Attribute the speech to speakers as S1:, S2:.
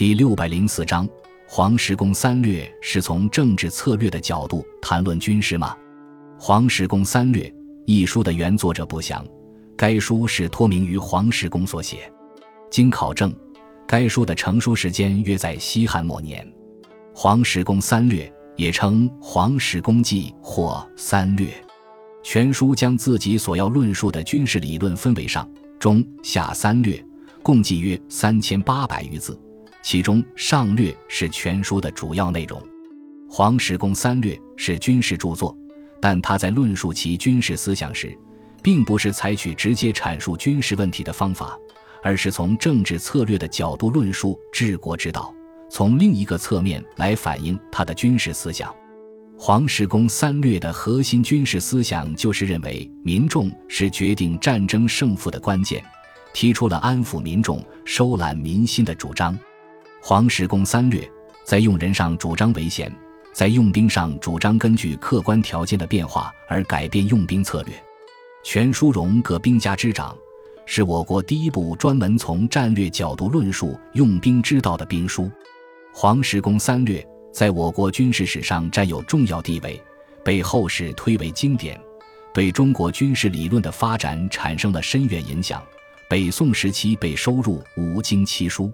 S1: 第六百零四章，黄石公三略是从政治策略的角度谈论军事吗？黄石公三略一书的原作者不详，该书是托名于黄石公所写。经考证，该书的成书时间约在西汉末年。黄石公三略也称《黄石公记》或《三略》，全书将自己所要论述的军事理论分为上、中、下三略，共计约三千八百余字。其中上略是全书的主要内容。黄石公三略是军事著作，但他在论述其军事思想时，并不是采取直接阐述军事问题的方法，而是从政治策略的角度论述治国之道。从另一个侧面来反映他的军事思想，黄石公三略的核心军事思想就是认为民众是决定战争胜负的关键，提出了安抚民众、收揽民心的主张。黄石公三略在用人上主张为贤，在用兵上主张根据客观条件的变化而改变用兵策略。全书荣各兵家之长，是我国第一部专门从战略角度论述用兵之道的兵书。黄石公三略在我国军事史上占有重要地位，被后世推为经典，对中国军事理论的发展产生了深远影响。北宋时期被收入《五经七书》。